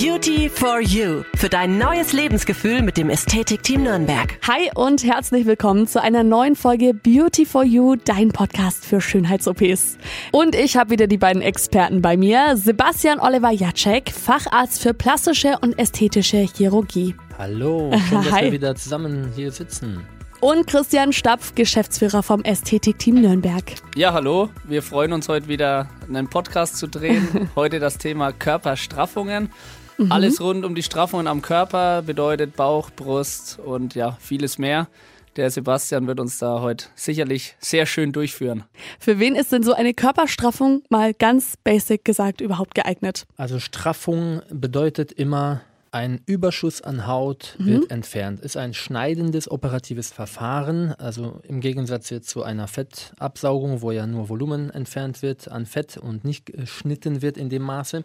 Beauty for You für dein neues Lebensgefühl mit dem Ästhetikteam Nürnberg. Hi und herzlich willkommen zu einer neuen Folge Beauty for You, dein Podcast für Schönheits-OPs. Und ich habe wieder die beiden Experten bei mir, Sebastian Oliver Jacek, Facharzt für plastische und ästhetische Chirurgie. Hallo, schön, dass Hi. wir wieder zusammen hier sitzen. Und Christian Stapf, Geschäftsführer vom Ästhetikteam Nürnberg. Ja, hallo. Wir freuen uns heute wieder, einen Podcast zu drehen. heute das Thema Körperstraffungen. Mhm. Alles rund um die Straffungen am Körper bedeutet Bauch, Brust und ja, vieles mehr. Der Sebastian wird uns da heute sicherlich sehr schön durchführen. Für wen ist denn so eine Körperstraffung mal ganz basic gesagt überhaupt geeignet? Also Straffung bedeutet immer, ein Überschuss an Haut mhm. wird entfernt. Ist ein schneidendes operatives Verfahren, also im Gegensatz jetzt zu einer Fettabsaugung, wo ja nur Volumen entfernt wird an Fett und nicht geschnitten wird in dem Maße.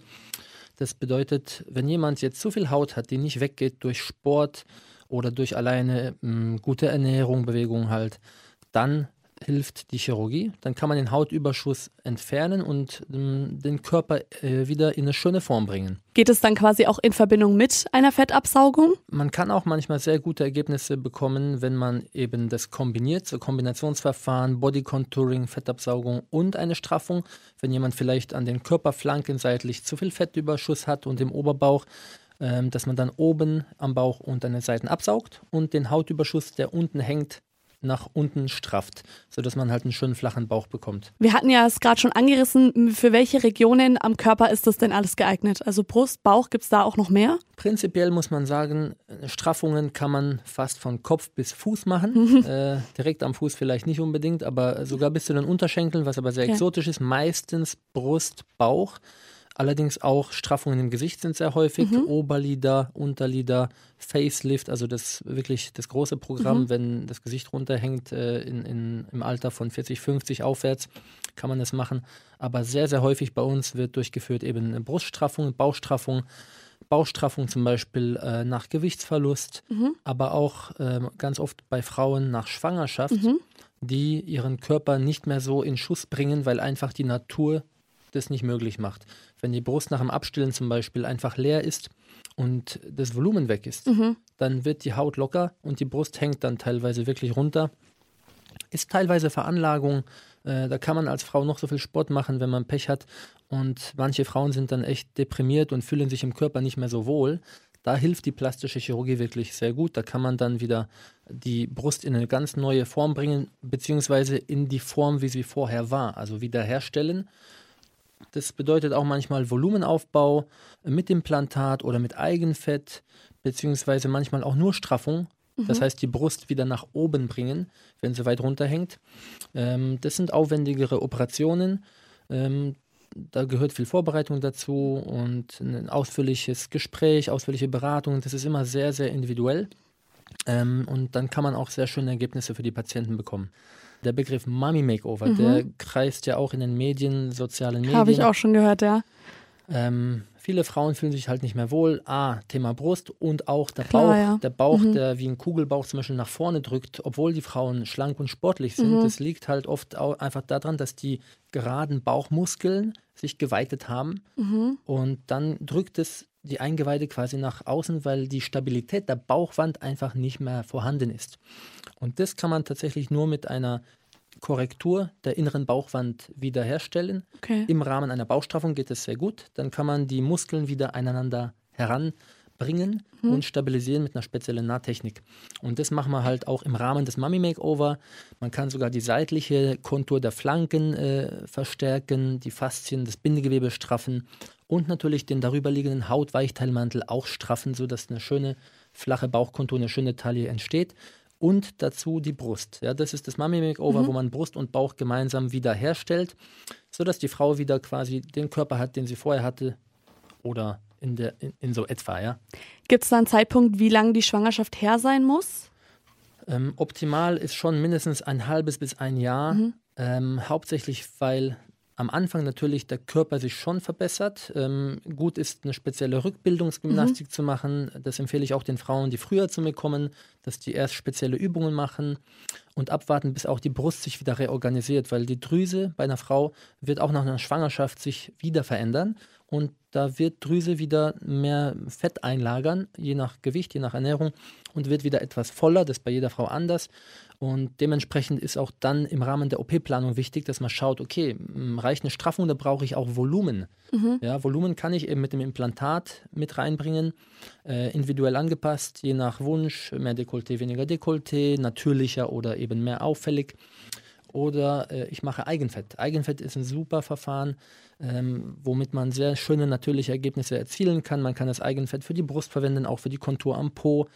Das bedeutet, wenn jemand jetzt so viel Haut hat, die nicht weggeht durch Sport oder durch alleine mh, hm, gute Ernährung, Bewegung halt, dann hilft die Chirurgie. Dann kann man den Hautüberschuss entfernen und ähm, den Körper äh, wieder in eine schöne Form bringen. Geht es dann quasi auch in Verbindung mit einer Fettabsaugung? Man kann auch manchmal sehr gute Ergebnisse bekommen, wenn man eben das kombiniert, so Kombinationsverfahren, Body Contouring, Fettabsaugung und eine Straffung. Wenn jemand vielleicht an den Körperflanken seitlich zu viel Fettüberschuss hat und im Oberbauch, ähm, dass man dann oben am Bauch und an den Seiten absaugt und den Hautüberschuss, der unten hängt, nach unten strafft, sodass man halt einen schönen flachen Bauch bekommt. Wir hatten ja es gerade schon angerissen, für welche Regionen am Körper ist das denn alles geeignet? Also Brust, Bauch, gibt es da auch noch mehr? Prinzipiell muss man sagen, Straffungen kann man fast von Kopf bis Fuß machen. äh, direkt am Fuß vielleicht nicht unbedingt, aber sogar bis zu den Unterschenkeln, was aber sehr okay. exotisch ist. Meistens Brust, Bauch. Allerdings auch Straffungen im Gesicht sind sehr häufig, mhm. Oberlider, Unterlider, Facelift, also das wirklich das große Programm, mhm. wenn das Gesicht runterhängt äh, in, in, im Alter von 40, 50 aufwärts, kann man das machen. Aber sehr, sehr häufig bei uns wird durchgeführt eben Bruststraffung, Bauchstraffung, Bauchstraffung zum Beispiel äh, nach Gewichtsverlust, mhm. aber auch äh, ganz oft bei Frauen nach Schwangerschaft, mhm. die ihren Körper nicht mehr so in Schuss bringen, weil einfach die Natur das nicht möglich macht. Wenn die Brust nach dem Abstillen zum Beispiel einfach leer ist und das Volumen weg ist, mhm. dann wird die Haut locker und die Brust hängt dann teilweise wirklich runter. Ist teilweise Veranlagung, äh, da kann man als Frau noch so viel Sport machen, wenn man Pech hat. Und manche Frauen sind dann echt deprimiert und fühlen sich im Körper nicht mehr so wohl. Da hilft die plastische Chirurgie wirklich sehr gut. Da kann man dann wieder die Brust in eine ganz neue Form bringen, beziehungsweise in die Form, wie sie vorher war, also wiederherstellen. Das bedeutet auch manchmal Volumenaufbau mit Implantat oder mit Eigenfett, beziehungsweise manchmal auch nur Straffung. Das mhm. heißt, die Brust wieder nach oben bringen, wenn sie weit runterhängt. Ähm, das sind aufwendigere Operationen. Ähm, da gehört viel Vorbereitung dazu und ein ausführliches Gespräch, ausführliche Beratung. Das ist immer sehr, sehr individuell. Ähm, und dann kann man auch sehr schöne Ergebnisse für die Patienten bekommen. Der Begriff Mummy Makeover, mhm. der kreist ja auch in den Medien, sozialen Medien. Habe ich auch schon gehört, ja. Ähm, viele Frauen fühlen sich halt nicht mehr wohl. Ah, Thema Brust und auch der Klar, Bauch. Ja. Der Bauch, mhm. der wie ein Kugelbauch zum Beispiel nach vorne drückt, obwohl die Frauen schlank und sportlich sind. Mhm. Das liegt halt oft einfach daran, dass die geraden Bauchmuskeln sich geweitet haben. Mhm. Und dann drückt es die Eingeweide quasi nach außen, weil die Stabilität der Bauchwand einfach nicht mehr vorhanden ist. Und das kann man tatsächlich nur mit einer Korrektur der inneren Bauchwand wiederherstellen. Okay. Im Rahmen einer Bauchstraffung geht es sehr gut. Dann kann man die Muskeln wieder aneinander heranbringen mhm. und stabilisieren mit einer speziellen Nahtechnik. Und das machen wir halt auch im Rahmen des Mummy Makeover. Man kann sogar die seitliche Kontur der Flanken äh, verstärken, die Faszien, das Bindegewebe straffen und natürlich den darüberliegenden Hautweichteilmantel auch straffen, sodass eine schöne flache Bauchkontur, eine schöne Taille entsteht. Und dazu die Brust. Ja, das ist das Mummy Makeover, mhm. wo man Brust und Bauch gemeinsam wiederherstellt, sodass die Frau wieder quasi den Körper hat, den sie vorher hatte oder in, der, in, in so etwa. Ja. Gibt es da einen Zeitpunkt, wie lange die Schwangerschaft her sein muss? Ähm, optimal ist schon mindestens ein halbes bis ein Jahr. Mhm. Ähm, hauptsächlich, weil am Anfang natürlich der Körper sich schon verbessert. Ähm, gut ist, eine spezielle Rückbildungsgymnastik mhm. zu machen. Das empfehle ich auch den Frauen, die früher zu mir kommen, dass die erst spezielle Übungen machen und abwarten, bis auch die Brust sich wieder reorganisiert, weil die Drüse bei einer Frau wird auch nach einer Schwangerschaft sich wieder verändern und da wird Drüse wieder mehr Fett einlagern, je nach Gewicht, je nach Ernährung und wird wieder etwas voller. Das ist bei jeder Frau anders. Und dementsprechend ist auch dann im Rahmen der OP-Planung wichtig, dass man schaut, okay, reicht eine Straffung oder brauche ich auch Volumen? Mhm. Ja, Volumen kann ich eben mit dem Implantat mit reinbringen, äh, individuell angepasst, je nach Wunsch, mehr Dekolleté, weniger Dekolleté, natürlicher oder eben mehr auffällig oder äh, ich mache Eigenfett. Eigenfett ist ein super Verfahren, ähm, womit man sehr schöne natürliche Ergebnisse erzielen kann. Man kann das Eigenfett für die Brust verwenden, auch für die Kontur am Po,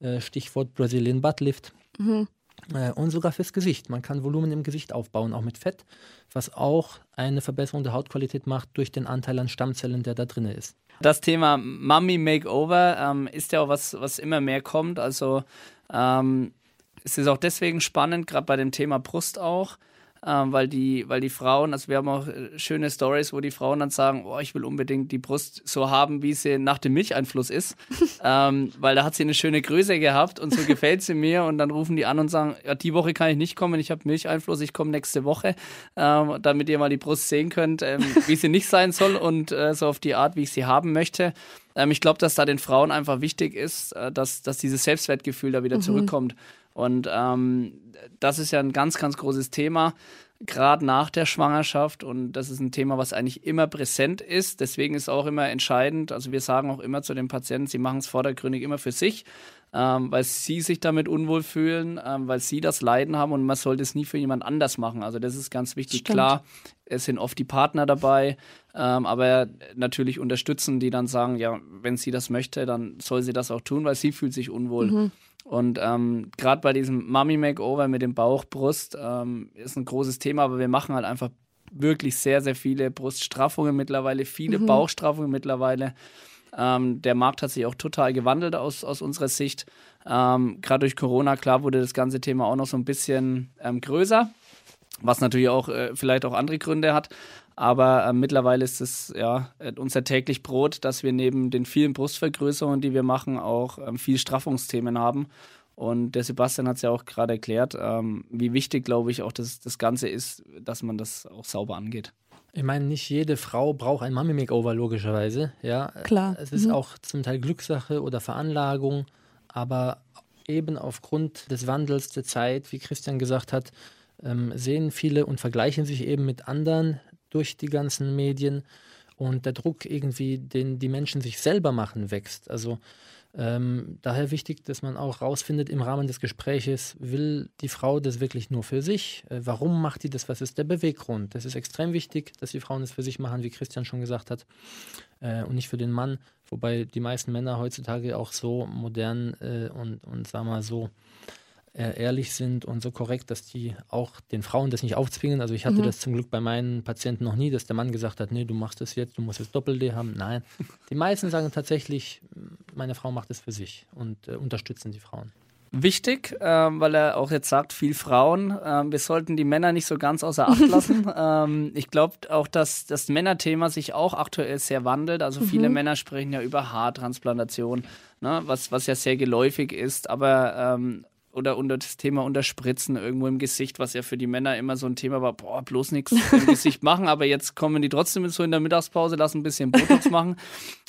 äh, Stichwort Brazilian Butt Lift. Mhm. Äh, und sogar fürs Gesicht. Man kann Volumen im Gesicht aufbauen, auch mit Fett, was auch eine Verbesserung der Hautqualität macht durch den Anteil an Stammzellen, der da drin ist. Das Thema Mummy Makeover ähm, ist ja auch was, was immer mehr kommt. Also ähm, es ist auch deswegen spannend, gerade bei dem Thema Brust auch, ähm, weil, die, weil die Frauen, also wir haben auch äh, schöne Stories, wo die Frauen dann sagen, oh, ich will unbedingt die Brust so haben, wie sie nach dem Milcheinfluss ist, ähm, weil da hat sie eine schöne Größe gehabt und so gefällt sie mir und dann rufen die an und sagen, ja, die Woche kann ich nicht kommen, ich habe Milcheinfluss, ich komme nächste Woche, ähm, damit ihr mal die Brust sehen könnt, ähm, wie sie nicht sein soll und äh, so auf die Art, wie ich sie haben möchte. Ähm, ich glaube, dass da den Frauen einfach wichtig ist, äh, dass, dass dieses Selbstwertgefühl da wieder mhm. zurückkommt. Und ähm, das ist ja ein ganz, ganz großes Thema, gerade nach der Schwangerschaft. Und das ist ein Thema, was eigentlich immer präsent ist. Deswegen ist auch immer entscheidend, also wir sagen auch immer zu den Patienten, sie machen es vordergründig immer für sich, ähm, weil sie sich damit unwohl fühlen, ähm, weil sie das Leiden haben und man sollte es nie für jemand anders machen. Also das ist ganz wichtig. Stimmt. Klar, es sind oft die Partner dabei, ähm, aber natürlich unterstützen, die dann sagen, ja, wenn sie das möchte, dann soll sie das auch tun, weil sie fühlt sich unwohl. Mhm. Und ähm, gerade bei diesem Mummy Makeover mit dem Bauch, Brust ähm, ist ein großes Thema, aber wir machen halt einfach wirklich sehr, sehr viele Bruststraffungen mittlerweile, viele mhm. Bauchstraffungen mittlerweile. Ähm, der Markt hat sich auch total gewandelt aus, aus unserer Sicht. Ähm, gerade durch Corona, klar, wurde das ganze Thema auch noch so ein bisschen ähm, größer, was natürlich auch äh, vielleicht auch andere Gründe hat. Aber äh, mittlerweile ist es ja äh, unser täglich Brot, dass wir neben den vielen Brustvergrößerungen, die wir machen, auch ähm, viel Straffungsthemen haben. Und der Sebastian hat es ja auch gerade erklärt, ähm, wie wichtig, glaube ich, auch das, das Ganze ist, dass man das auch sauber angeht. Ich meine, nicht jede Frau braucht ein Mummy-Makeover, logischerweise. Ja, klar. Es ist mhm. auch zum Teil Glückssache oder Veranlagung, aber eben aufgrund des Wandels der Zeit, wie Christian gesagt hat, ähm, sehen viele und vergleichen sich eben mit anderen, durch die ganzen Medien und der Druck irgendwie, den die Menschen sich selber machen, wächst. Also ähm, daher wichtig, dass man auch rausfindet im Rahmen des Gespräches, will die Frau das wirklich nur für sich? Äh, warum macht die das? Was ist der Beweggrund? Das ist extrem wichtig, dass die Frauen das für sich machen, wie Christian schon gesagt hat, äh, und nicht für den Mann. Wobei die meisten Männer heutzutage auch so modern äh, und, und sagen wir mal so äh, ehrlich sind und so korrekt, dass die auch den Frauen das nicht aufzwingen. Also ich hatte mhm. das zum Glück bei meinen Patienten noch nie, dass der Mann gesagt hat, nee, du machst das jetzt, du musst jetzt Doppel-D haben. Nein, die meisten sagen tatsächlich, meine Frau macht es für sich und äh, unterstützen die Frauen wichtig, ähm, weil er auch jetzt sagt, viel Frauen. Ähm, wir sollten die Männer nicht so ganz außer Acht lassen. ähm, ich glaube auch, dass das Männerthema sich auch aktuell sehr wandelt. Also mhm. viele Männer sprechen ja über Haartransplantation, ne, was, was ja sehr geläufig ist. Aber ähm, oder unter das Thema Unterspritzen irgendwo im Gesicht, was ja für die Männer immer so ein Thema war, boah, bloß nichts im Gesicht machen, aber jetzt kommen die trotzdem so in der Mittagspause, lassen ein bisschen Botox machen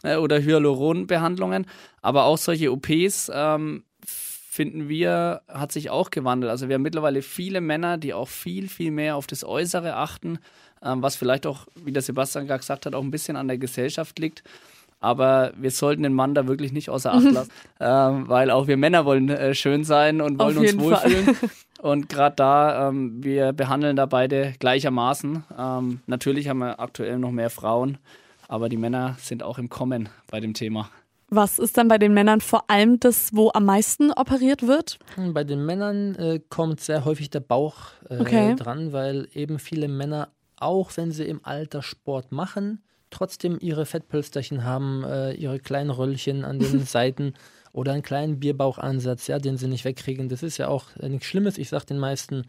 äh, oder Hyaluronbehandlungen. Aber auch solche OPs ähm, finden wir, hat sich auch gewandelt. Also wir haben mittlerweile viele Männer, die auch viel, viel mehr auf das Äußere achten, ähm, was vielleicht auch, wie der Sebastian gerade gesagt hat, auch ein bisschen an der Gesellschaft liegt. Aber wir sollten den Mann da wirklich nicht außer Acht lassen, ähm, weil auch wir Männer wollen äh, schön sein und wollen uns wohlfühlen. Und gerade da, ähm, wir behandeln da beide gleichermaßen. Ähm, natürlich haben wir aktuell noch mehr Frauen, aber die Männer sind auch im Kommen bei dem Thema. Was ist dann bei den Männern vor allem das, wo am meisten operiert wird? Bei den Männern äh, kommt sehr häufig der Bauch äh, okay. dran, weil eben viele Männer, auch wenn sie im Alter Sport machen, trotzdem ihre Fettpölsterchen haben, äh, ihre kleinen Röllchen an den Seiten oder einen kleinen Bierbauchansatz, ja, den sie nicht wegkriegen. Das ist ja auch äh, nichts Schlimmes. Ich sage den meisten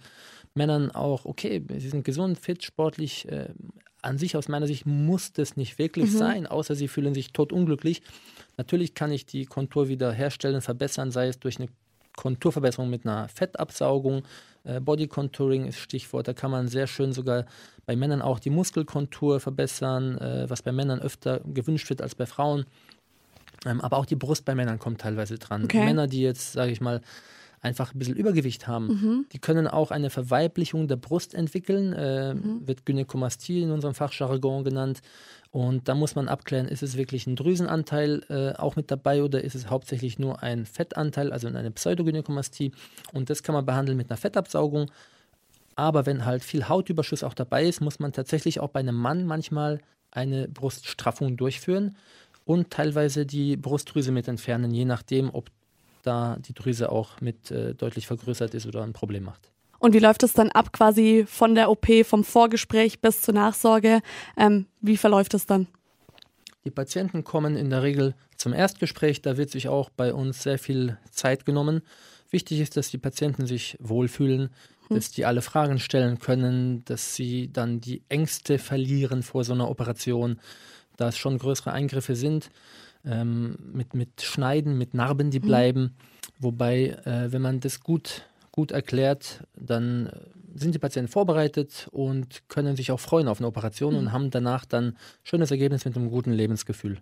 Männern auch, okay, sie sind gesund, fit, sportlich. Äh, an sich, aus meiner Sicht, muss das nicht wirklich mhm. sein, außer sie fühlen sich totunglücklich. Natürlich kann ich die Kontur wieder herstellen, verbessern, sei es durch eine Konturverbesserung mit einer Fettabsaugung, Body Contouring ist Stichwort. Da kann man sehr schön sogar bei Männern auch die Muskelkontur verbessern, äh, was bei Männern öfter gewünscht wird als bei Frauen. Ähm, aber auch die Brust bei Männern kommt teilweise dran. Okay. Männer, die jetzt, sage ich mal, einfach ein bisschen Übergewicht haben, mhm. die können auch eine Verweiblichung der Brust entwickeln, äh, mhm. wird Gynäkomastie in unserem Fachjargon genannt. Und da muss man abklären, ist es wirklich ein Drüsenanteil äh, auch mit dabei oder ist es hauptsächlich nur ein Fettanteil, also eine Pseudogynäkomastie. Und das kann man behandeln mit einer Fettabsaugung. Aber wenn halt viel Hautüberschuss auch dabei ist, muss man tatsächlich auch bei einem Mann manchmal eine Bruststraffung durchführen und teilweise die Brustdrüse mit entfernen, je nachdem, ob da die Drüse auch mit äh, deutlich vergrößert ist oder ein Problem macht. Und wie läuft es dann ab, quasi von der OP, vom Vorgespräch bis zur Nachsorge? Ähm, wie verläuft es dann? Die Patienten kommen in der Regel zum Erstgespräch. Da wird sich auch bei uns sehr viel Zeit genommen. Wichtig ist, dass die Patienten sich wohlfühlen, hm. dass die alle Fragen stellen können, dass sie dann die Ängste verlieren vor so einer Operation, da es schon größere Eingriffe sind, ähm, mit, mit Schneiden, mit Narben, die hm. bleiben. Wobei, äh, wenn man das gut gut erklärt, dann sind die Patienten vorbereitet und können sich auch freuen auf eine Operation mhm. und haben danach dann schönes Ergebnis mit einem guten Lebensgefühl.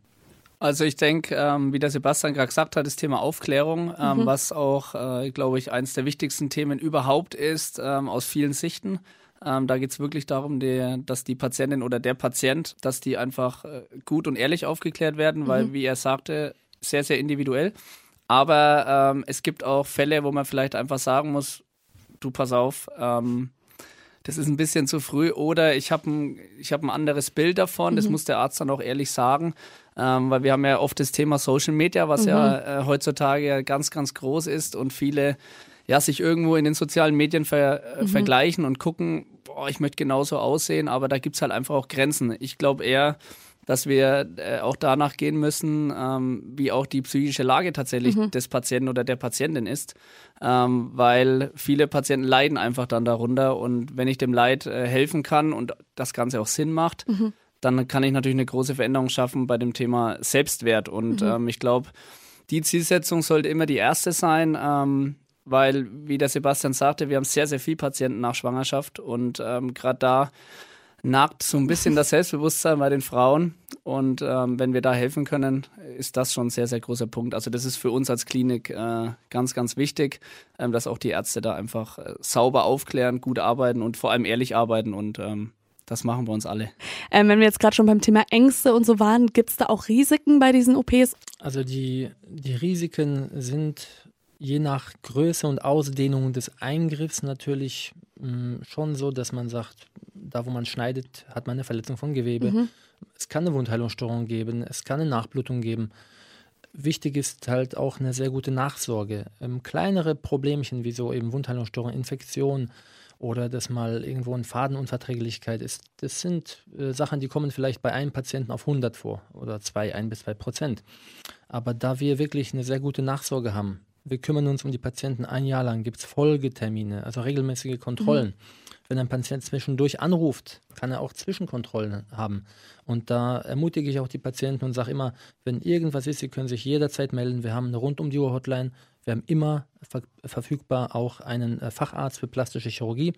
Also ich denke, ähm, wie der Sebastian gerade gesagt hat, das Thema Aufklärung, ähm, mhm. was auch, äh, glaube ich, eines der wichtigsten Themen überhaupt ist, ähm, aus vielen Sichten. Ähm, da geht es wirklich darum, die, dass die Patientin oder der Patient, dass die einfach äh, gut und ehrlich aufgeklärt werden, mhm. weil, wie er sagte, sehr, sehr individuell. Aber ähm, es gibt auch Fälle, wo man vielleicht einfach sagen muss, du pass auf, ähm, das ist ein bisschen zu früh oder ich habe ein, hab ein anderes Bild davon, mhm. das muss der Arzt dann auch ehrlich sagen, ähm, weil wir haben ja oft das Thema Social Media, was mhm. ja äh, heutzutage ganz, ganz groß ist und viele ja, sich irgendwo in den sozialen Medien ver, äh, mhm. vergleichen und gucken, boah, ich möchte genauso aussehen, aber da gibt es halt einfach auch Grenzen. Ich glaube eher, dass wir äh, auch danach gehen müssen, ähm, wie auch die psychische Lage tatsächlich mhm. des Patienten oder der Patientin ist, ähm, weil viele Patienten leiden einfach dann darunter und wenn ich dem Leid äh, helfen kann und das Ganze auch Sinn macht, mhm. dann kann ich natürlich eine große Veränderung schaffen bei dem Thema Selbstwert und mhm. ähm, ich glaube, die Zielsetzung sollte immer die erste sein, ähm, weil, wie der Sebastian sagte, wir haben sehr, sehr viele Patienten nach Schwangerschaft und ähm, gerade da nagt so ein bisschen das Selbstbewusstsein bei den Frauen. Und ähm, wenn wir da helfen können, ist das schon ein sehr, sehr großer Punkt. Also das ist für uns als Klinik äh, ganz, ganz wichtig, ähm, dass auch die Ärzte da einfach äh, sauber aufklären, gut arbeiten und vor allem ehrlich arbeiten. Und ähm, das machen wir uns alle. Ähm, wenn wir jetzt gerade schon beim Thema Ängste und so waren, gibt es da auch Risiken bei diesen OPs? Also die, die Risiken sind je nach Größe und Ausdehnung des Eingriffs natürlich mh, mm, schon so, dass man sagt, da wo man schneidet, hat man eine Verletzung von Gewebe. Mhm. Es kann eine Wundheilungsstörung geben, es kann eine Nachblutung geben. Wichtig ist halt auch eine sehr gute Nachsorge. Ähm, kleinere Problemchen wie so eben Wundheilungsstörung, Infektion oder dass mal irgendwo eine Fadenunverträglichkeit ist, das sind äh, Sachen, die kommen vielleicht bei einem Patienten auf 100 vor oder zwei, ein bis zwei Prozent. Aber da wir wirklich eine sehr gute Nachsorge haben, wir kümmern uns um die Patienten ein Jahr lang, gibt es Folgetermine, also regelmäßige Kontrollen. Mhm. Wenn ein Patient zwischendurch anruft, kann er auch Zwischenkontrollen haben. Und da ermutige ich auch die Patienten und sage immer, wenn irgendwas ist, Sie können sich jederzeit melden. Wir haben eine rund um die Uhr Hotline. Wir haben immer ver verfügbar auch einen äh, Facharzt für plastische Chirurgie.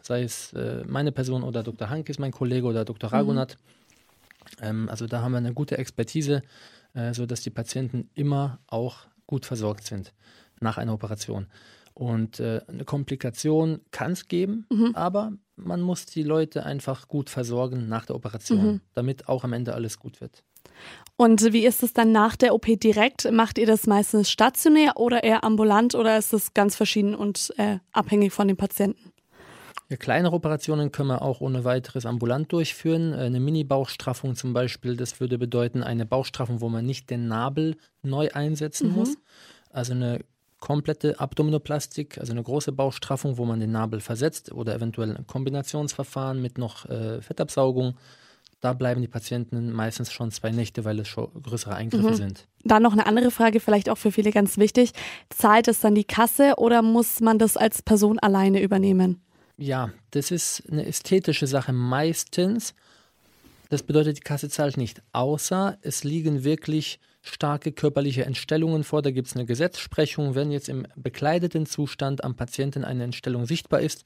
Sei es äh, meine Person oder Dr. Hank ist mein Kollege oder Dr. Mhm. Ragunat. Mhm. Ähm, also da haben wir eine gute Expertise, äh, sodass die Patienten immer auch gut versorgt sind nach einer Operation. Und äh, eine Komplikation kann es geben, mhm. aber man muss die Leute einfach gut versorgen nach der Operation, mhm. damit auch am Ende alles gut wird. Und wie ist es dann nach der OP direkt? Macht ihr das meistens stationär oder eher ambulant oder ist das ganz verschieden und äh, abhängig von den Patienten? Kleinere Operationen können wir auch ohne weiteres ambulant durchführen. Äh, eine Mini-Bauchstraffung zum Beispiel, das würde bedeuten eine Bauchstraffung, wo man nicht den Nabel neu einsetzen mhm. muss. Also eine komplette Abdominoplastik, also eine große Bauchstraffung, wo man den Nabel versetzt oder eventuell ein Kombinationsverfahren mit noch äh, Fettabsaugung. Da bleiben die Patienten meistens schon zwei Nächte, weil es schon größere Eingriffe mhm. sind. Dann noch eine andere Frage, vielleicht auch für viele ganz wichtig. Zahlt es dann die Kasse oder muss man das als Person alleine übernehmen? Ja, das ist eine ästhetische Sache meistens. Das bedeutet, die Kasse zahlt nicht, außer es liegen wirklich starke körperliche Entstellungen vor. Da gibt es eine Gesetzsprechung. Wenn jetzt im bekleideten Zustand am Patienten eine Entstellung sichtbar ist,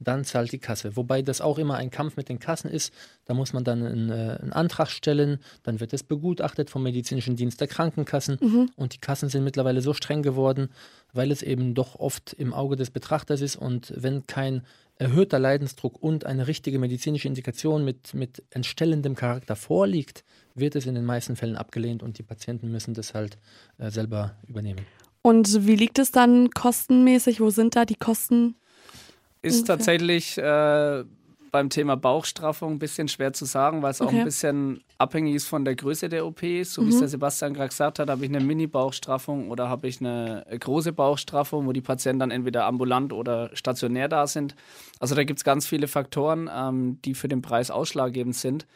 dann zahlt die Kasse. Wobei das auch immer ein Kampf mit den Kassen ist. Da muss man dann einen, äh, einen Antrag stellen, dann wird es begutachtet vom medizinischen Dienst der Krankenkassen. Mhm. Und die Kassen sind mittlerweile so streng geworden, weil es eben doch oft im Auge des Betrachters ist. Und wenn kein erhöhter Leidensdruck und eine richtige medizinische Indikation mit, mit entstellendem Charakter vorliegt, wird es in den meisten Fällen abgelehnt und die Patienten müssen das halt äh, selber übernehmen. Und wie liegt es dann kostenmäßig? Wo sind da die Kosten? Ist ungefähr? tatsächlich äh, beim Thema Bauchstraffung ein bisschen schwer zu sagen, weil es okay. auch ein bisschen abhängig ist von der Größe der OP. So wie es mhm. der Sebastian gerade gesagt hat, habe ich eine Mini-Bauchstraffung oder habe ich eine große Bauchstraffung, wo die Patienten dann entweder ambulant oder stationär da sind. Also da gibt es ganz viele Faktoren, ähm, die für den Preis ausschlaggebend sind.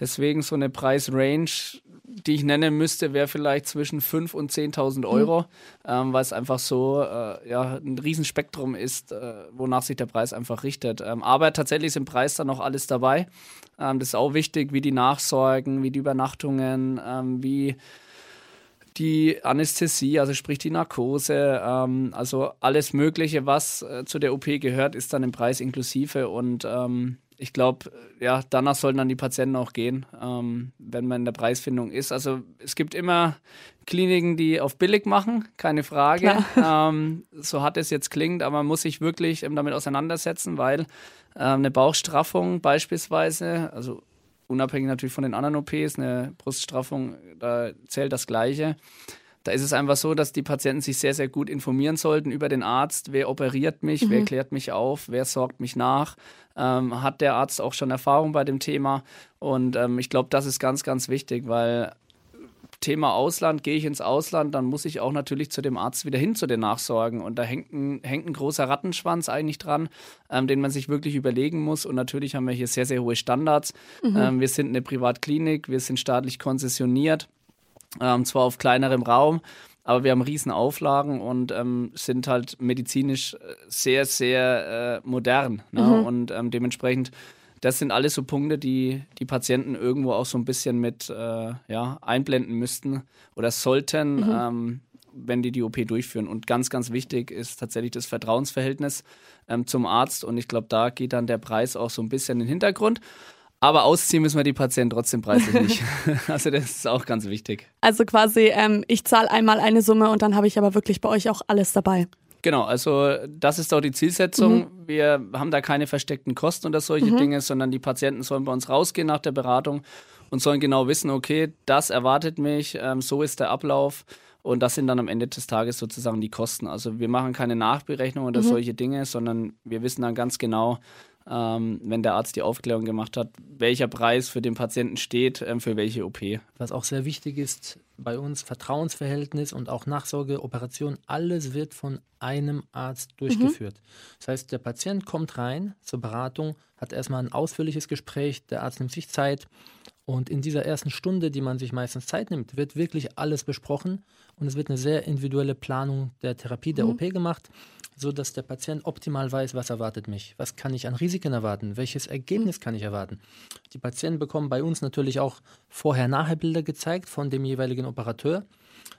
Deswegen so eine Preisrange, die ich nennen müsste, wäre vielleicht zwischen 5.000 und 10.000 Euro, mhm. ähm, weil es einfach so äh, ja, ein Riesenspektrum ist, äh, wonach sich der Preis einfach richtet. Ähm, aber tatsächlich ist im Preis dann noch alles dabei. Ähm, das ist auch wichtig, wie die Nachsorgen, wie die Übernachtungen, ähm, wie die Anästhesie, also sprich die Narkose, ähm, also alles Mögliche, was äh, zu der OP gehört, ist dann im Preis inklusive und ähm, ich glaube, ja, danach sollten dann die Patienten auch gehen, ähm, wenn man in der Preisfindung ist. Also es gibt immer Kliniken, die auf billig machen, keine Frage. Ähm, so hart es jetzt klingt, aber man muss sich wirklich ähm, damit auseinandersetzen, weil ähm, eine Bauchstraffung beispielsweise, also unabhängig natürlich von den anderen OPs, eine Bruststraffung, da zählt das Gleiche. Da ist es einfach so, dass die Patienten sich sehr, sehr gut informieren sollten über den Arzt. Wer operiert mich? Mhm. Wer klärt mich auf? Wer sorgt mich nach? Ähm, hat der Arzt auch schon Erfahrung bei dem Thema? Und ähm, ich glaube, das ist ganz, ganz wichtig, weil Thema Ausland, gehe ich ins Ausland, dann muss ich auch natürlich zu dem Arzt wieder hin zu den Nachsorgen. Und da hängt ein, hängt ein großer Rattenschwanz eigentlich dran, ähm, den man sich wirklich überlegen muss. Und natürlich haben wir hier sehr, sehr hohe Standards. Mhm. Ähm, wir sind eine Privatklinik, wir sind staatlich konzessioniert ähm, zwar auf kleinerem Raum, aber wir haben riesen Auflagen und ähm, sind halt medizinisch äh, sehr, sehr äh, modern. Ne? Mhm. Und ähm, dementsprechend, das sind alles so Punkte, die die Patienten irgendwo auch so ein bisschen mit äh, ja, einblenden müssten oder sollten, mhm. ähm, wenn die die OP durchführen. Und ganz, ganz wichtig ist tatsächlich das Vertrauensverhältnis ähm, zum Arzt. Und ich glaube, da geht dann der Preis auch so ein bisschen in den Hintergrund. Aber ausziehen müssen wir die Patienten trotzdem preislich nicht. also das ist auch ganz wichtig. Also quasi, ähm, ich zahle einmal eine Summe und dann habe ich aber wirklich bei euch auch alles dabei. Genau, also das ist auch die Zielsetzung. Mhm. Wir haben da keine versteckten Kosten oder solche mhm. Dinge, sondern die Patienten sollen bei uns rausgehen nach der Beratung und sollen genau wissen, okay, das erwartet mich, ähm, so ist der Ablauf. Und das sind dann am Ende des Tages sozusagen die Kosten. Also wir machen keine Nachberechnung oder mhm. solche Dinge, sondern wir wissen dann ganz genau, ähm, wenn der Arzt die Aufklärung gemacht hat, welcher Preis für den Patienten steht, ähm, für welche OP. Was auch sehr wichtig ist bei uns, Vertrauensverhältnis und auch Nachsorge, Operation, alles wird von einem Arzt durchgeführt. Mhm. Das heißt, der Patient kommt rein zur Beratung, hat erstmal ein ausführliches Gespräch, der Arzt nimmt sich Zeit und in dieser ersten Stunde, die man sich meistens Zeit nimmt, wird wirklich alles besprochen und es wird eine sehr individuelle Planung der Therapie, der mhm. OP gemacht so dass der Patient optimal weiß, was erwartet mich, was kann ich an Risiken erwarten, welches Ergebnis kann ich erwarten. Die Patienten bekommen bei uns natürlich auch Vorher-Nachher-Bilder gezeigt von dem jeweiligen Operateur,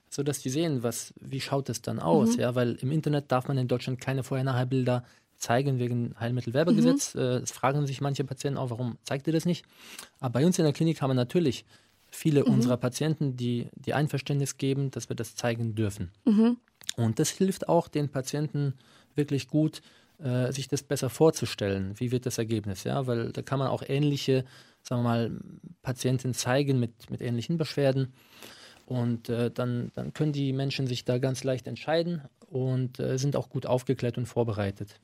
so dass die sehen, was, wie schaut es dann aus, mhm. ja, weil im Internet darf man in Deutschland keine Vorher-Nachher-Bilder zeigen wegen Heilmittelwerbegesetz. Mhm. Es fragen sich manche Patienten auch, warum zeigt ihr das nicht? Aber bei uns in der Klinik haben wir natürlich viele mhm. unserer Patienten, die, die Einverständnis geben, dass wir das zeigen dürfen. Mhm. Und das hilft auch den Patienten wirklich gut, äh, sich das besser vorzustellen. Wie wird das Ergebnis? Ja, weil da kann man auch ähnliche, sagen wir mal, Patienten zeigen mit, mit ähnlichen Beschwerden. Und äh, dann, dann können die Menschen sich da ganz leicht entscheiden und äh, sind auch gut aufgeklärt und vorbereitet.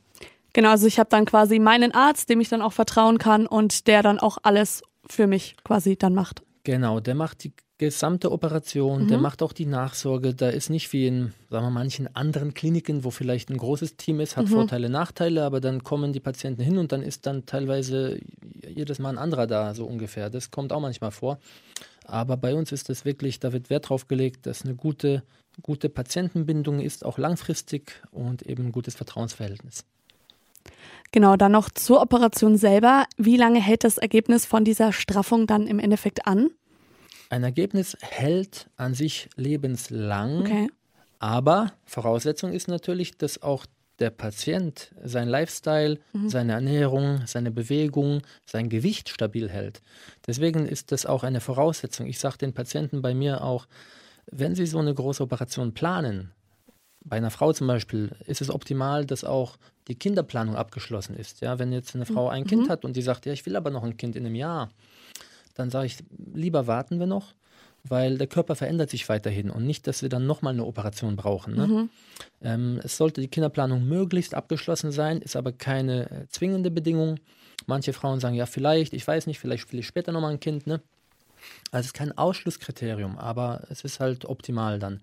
Genau, also ich habe dann quasi meinen Arzt, dem ich dann auch vertrauen kann und der dann auch alles für mich quasi dann macht. Genau, der macht die gesamte Operation, mhm. der macht auch die Nachsorge. Da ist nicht wie in, sagen wir, manchen anderen Kliniken, wo vielleicht ein großes Team ist, hat mhm. Vorteile, Nachteile, aber dann kommen die Patienten hin und dann ist dann teilweise jedes Mal ein anderer da, so ungefähr. Das kommt auch manchmal vor. Aber bei uns ist das wirklich, da wird Wert drauf gelegt, dass eine gute, gute Patientenbindung ist, auch langfristig und eben ein gutes Vertrauensverhältnis. Genau, dann noch zur Operation selber. Wie lange hält das Ergebnis von dieser Straffung dann im Endeffekt an? Ein Ergebnis hält an sich lebenslang, Okay. aber Voraussetzung ist natürlich, dass auch der Patient sein Lifestyle, seine Ernährung, seine Bewegung, sein Gewicht stabil hält. Deswegen ist das auch eine Voraussetzung. Ich sage den Patienten bei mir auch, wenn sie so eine große Operation planen, bei einer Frau zum Beispiel, ist es optimal, dass auch die Kinderplanung abgeschlossen ist. Ja, wenn jetzt eine Frau ein Kind hat und die sagt, ja, ich will aber noch ein Kind in einem Jahr, dann sage ich, lieber warten wir noch, weil der Körper verändert sich weiterhin und nicht, dass wir dann nochmal eine Operation brauchen. Ne? Ähm, es sollte die Kinderplanung möglichst abgeschlossen sein, ist aber keine äh, zwingende Bedingung. Manche Frauen sagen, ja, vielleicht, ich weiß nicht, vielleicht will ich später nochmal ein Kind. Ne? Also es ist kein Ausschlusskriterium, aber es ist halt optimal dann.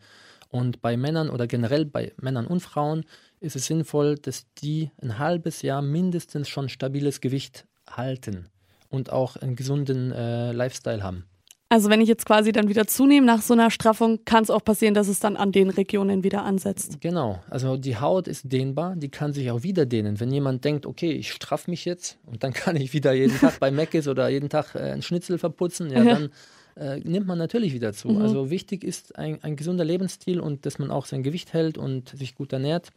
Und bei Männern oder generell bei Männern und Frauen ist es sinnvoll, dass die ein halbes Jahr mindestens schon stabiles Gewicht halten und auch einen gesunden äh, Lifestyle haben. Also wenn ich jetzt quasi dann wieder zunehme nach so einer Straffung, kann es auch passieren, dass es dann an den Regionen wieder ansetzt. Genau, also die Haut ist dehnbar, die kann sich auch wieder dehnen. Wenn jemand denkt, okay, ich straff mich jetzt und dann kann ich wieder jeden Tag bei Mc's oder jeden Tag äh, einen Schnitzel verputzen, ja, Ja. dann äh, nimmt man natürlich wieder zu. Also wichtig ist ein, ein gesunder Lebensstil und dass man auch sein Gewicht hält und sich gut ernährt.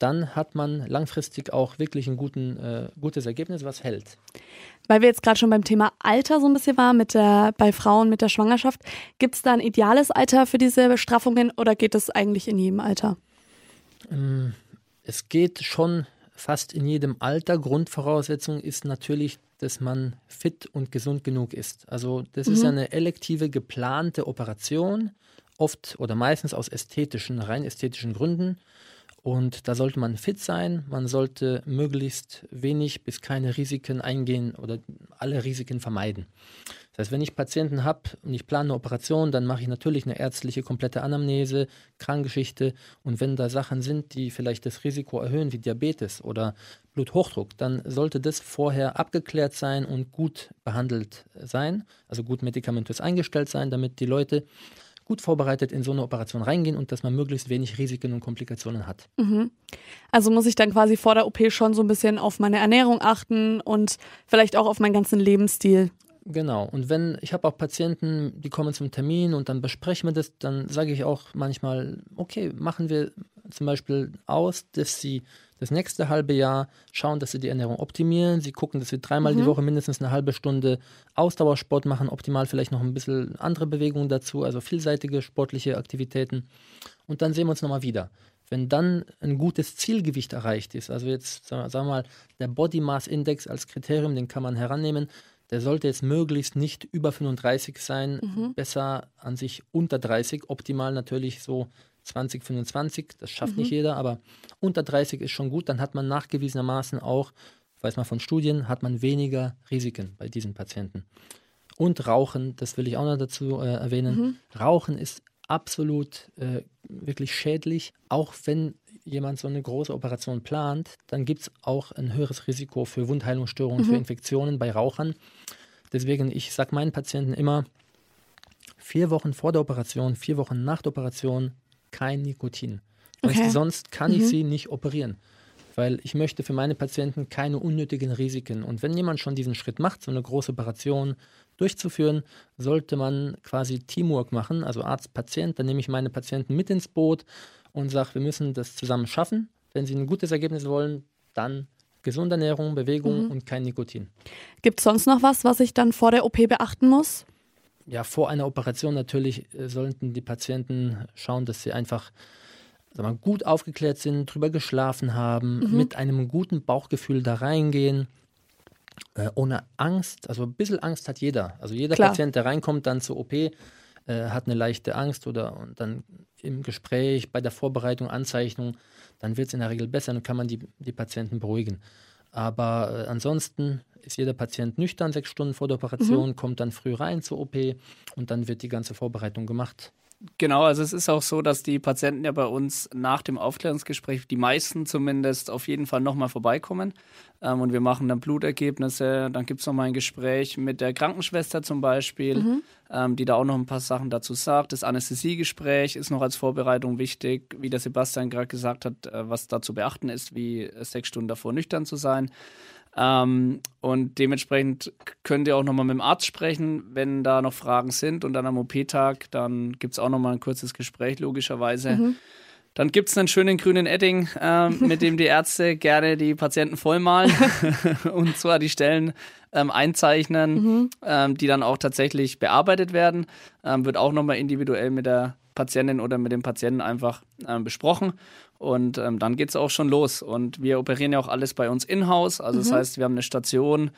Dann hat man langfristig auch wirklich ein guten, äh, gutes Ergebnis, was hält. Weil wir jetzt gerade schon beim Thema Alter so ein bisschen waren, mit der, bei Frauen mit der Schwangerschaft, gibt es da ein ideales Alter für diese Straffungen oder geht es eigentlich in jedem Alter? Es geht schon fast in jedem Alter. Grundvoraussetzung ist natürlich, dass man fit und gesund genug ist. Also das ist eine elektive, geplante Operation, oft oder meistens aus ästhetischen, rein ästhetischen Gründen. Und da sollte man fit sein, man sollte möglichst wenig bis keine Risiken eingehen oder alle Risiken vermeiden. Das heißt, wenn ich Patienten habe und ich plane eine Operation, dann mache ich natürlich eine ärztliche komplette Anamnese, Krankgeschichte. Und wenn da Sachen sind, die vielleicht das Risiko erhöhen, wie Diabetes oder Bluthochdruck, dann sollte das vorher abgeklärt sein und gut behandelt sein, also gut medikamentös eingestellt sein, damit die Leute gut vorbereitet in so eine Operation reingehen und dass man möglichst wenig Risiken und Komplikationen hat. Also muss ich dann quasi vor der OP schon so ein bisschen auf meine Ernährung achten und vielleicht auch auf meinen ganzen Lebensstil. Genau. Und wenn, ich habe auch Patienten, die kommen zum Termin und dann besprechen wir das, dann sage ich auch manchmal, okay, machen wir zum Beispiel aus, dass sie das nächste halbe Jahr schauen, dass sie die Ernährung optimieren. Sie gucken, dass sie dreimal die Woche mindestens eine halbe Stunde Ausdauersport machen, optimal vielleicht noch ein bisschen andere Bewegungen dazu, also vielseitige sportliche Aktivitäten. Und dann sehen wir uns nochmal wieder. Wenn dann ein gutes Zielgewicht erreicht ist, also jetzt sagen wir mal, der Body Mass Index als Kriterium, den kann man herannehmen, der sollte jetzt möglichst nicht über 35 sein, besser an sich unter 30, optimal natürlich so 20, 25, das schafft nicht jeder, aber unter 30 ist schon gut, dann hat man nachgewiesenermaßen auch, weiß man von Studien, hat man weniger Risiken bei diesen Patienten. Und Rauchen, das will ich auch noch dazu äh, erwähnen, Rauchen ist absolut äh, wirklich schädlich, auch wenn jemand so eine große Operation plant, dann gibt es auch ein höheres Risiko für Wundheilungsstörungen, für Infektionen bei Rauchern. Deswegen, ich sage meinen Patienten immer, vier Wochen vor der Operation, vier Wochen nach der Operation kein Nikotin. Okay. Sonst kann ich sie nicht operieren. Weil ich möchte für meine Patienten keine unnötigen Risiken. Und wenn jemand schon diesen Schritt macht, so eine große Operation durchzuführen, sollte man quasi Teamwork machen, also Arzt-Patient. Dann nehme ich meine Patienten mit ins Boot und sage, wir müssen das zusammen schaffen. Wenn sie ein gutes Ergebnis wollen, dann gesunde Ernährung, Bewegung und kein Nikotin. Gibt es sonst noch was, was ich dann vor der OP beachten muss? Ja, vor einer Operation natürlich äh, sollten die Patienten schauen, dass sie einfach mal, gut aufgeklärt sind, drüber geschlafen haben, mit einem guten Bauchgefühl da reingehen, äh, ohne Angst. Also ein bisschen Angst hat jeder. Also jeder Klar. Patient, der reinkommt dann zur OP, äh, hat eine leichte Angst oder und dann im Gespräch, bei der Vorbereitung, Anzeichnung, dann wird es in der Regel besser, dann kann man die, die Patienten beruhigen. Aber äh, ansonsten ist jeder Patient nüchtern sechs Stunden vor der Operation, kommt dann früh rein zur OP und dann wird die ganze Vorbereitung gemacht. Genau, also es ist auch so, dass die Patienten ja bei uns nach dem Aufklärungsgespräch, die meisten zumindest, auf jeden Fall nochmal vorbeikommen. Ähm, und wir machen dann Blutergebnisse, dann gibt es nochmal ein Gespräch mit der Krankenschwester zum Beispiel, ähm, die da auch noch ein paar Sachen dazu sagt. Das Anästhesiegespräch ist noch als Vorbereitung wichtig, wie der Sebastian gerade gesagt hat, äh, was da zu beachten ist, wie sechs Stunden davor nüchtern zu sein. Ähm, und dementsprechend könnt ihr auch nochmal mit dem Arzt sprechen, wenn da noch Fragen sind. Und dann am OP-Tag, dann gibt es auch nochmal ein kurzes Gespräch, logischerweise. Mhm. Dann gibt es einen schönen grünen Edding, äh, mit dem die Ärzte gerne die Patienten vollmalen und zwar die Stellen ähm, einzeichnen, mhm. ähm, die dann auch tatsächlich bearbeitet werden. Ähm, wird auch nochmal individuell mit der Patientin oder mit dem Patienten einfach ähm, besprochen. Und ähm, dann geht es auch schon los. Und wir operieren ja auch alles bei uns in-house. Also mhm. das heißt, wir haben eine Station,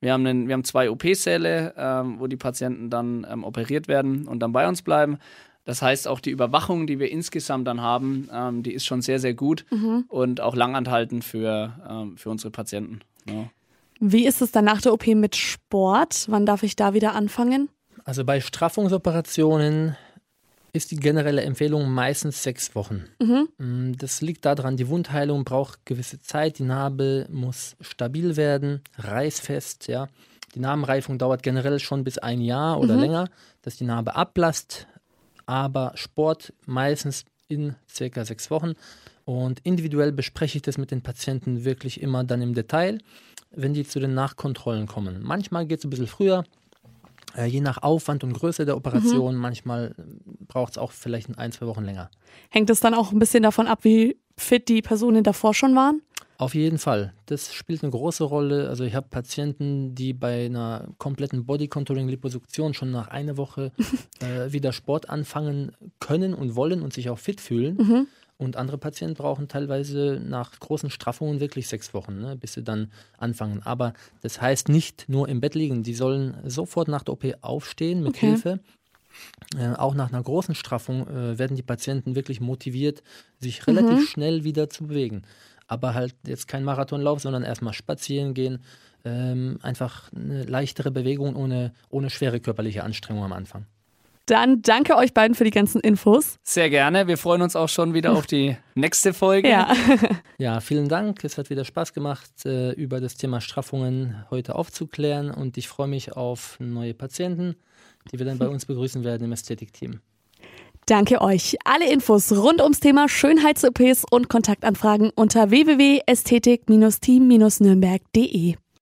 wir haben, einen, wir haben zwei OP-Säle, ähm, wo die Patienten dann ähm, operiert werden und dann bei uns bleiben. Das heißt, auch die Überwachung, die wir insgesamt dann haben, ähm, die ist schon sehr, sehr gut mhm. und auch langanhaltend für, ähm, für unsere Patienten. Ja. Wie ist es dann nach der OP mit Sport? Wann darf ich da wieder anfangen? Also bei Straffungsoperationen ist die generelle Empfehlung meistens sechs Wochen. Mhm. Mm, das liegt daran, die Wundheilung braucht gewisse Zeit, die Narbe muss stabil werden, reißfest, ja. Die Narbenreifung dauert generell schon bis ein Jahr oder mhm. länger, dass die Narbe ablasst, aber Sport meistens in circa sechs Wochen. Und individuell bespreche ich das mit den Patienten wirklich immer dann im Detail, wenn die zu den Nachkontrollen kommen. Manchmal geht es ein bisschen früher, je nach Aufwand und Größe der Operation. Mhm. Manchmal braucht es auch vielleicht ein, zwei Wochen länger. Hängt es dann auch ein bisschen davon ab, wie fit die Personen davor schon waren? Auf jeden Fall. Das spielt eine große Rolle. Also ich habe Patienten, die bei einer kompletten Body Contouring Liposuktion schon nach einer Woche äh, wieder Sport anfangen können und wollen und sich auch fit fühlen. Mhm. Und andere Patienten brauchen teilweise nach großen Straffungen wirklich sechs Wochen, ne, bis sie dann anfangen. Aber das heißt nicht nur im Bett liegen. Die sollen sofort nach der OP aufstehen mit okay. Hilfe. Äh, auch nach einer großen Straffung äh, werden die Patienten wirklich motiviert, sich relativ mhm. schnell wieder zu bewegen. Aber halt jetzt kein Marathonlauf, sondern erstmal spazieren gehen. Ähm, einfach eine leichtere Bewegung ohne, ohne schwere körperliche Anstrengung am Anfang. Dann danke euch beiden für die ganzen Infos. Sehr gerne. Wir freuen uns auch schon wieder auf die nächste Folge. Ja, ja vielen Dank. Es hat wieder Spaß gemacht, äh, über das Thema Straffungen heute aufzuklären. Und ich freue mich auf neue Patienten, die wir dann bei uns begrüßen werden im Ästhetikteam. Danke euch. Alle Infos rund ums Thema Schönheits-OPs und Kontaktanfragen unter www.ästhetik-team-nürnberg.de.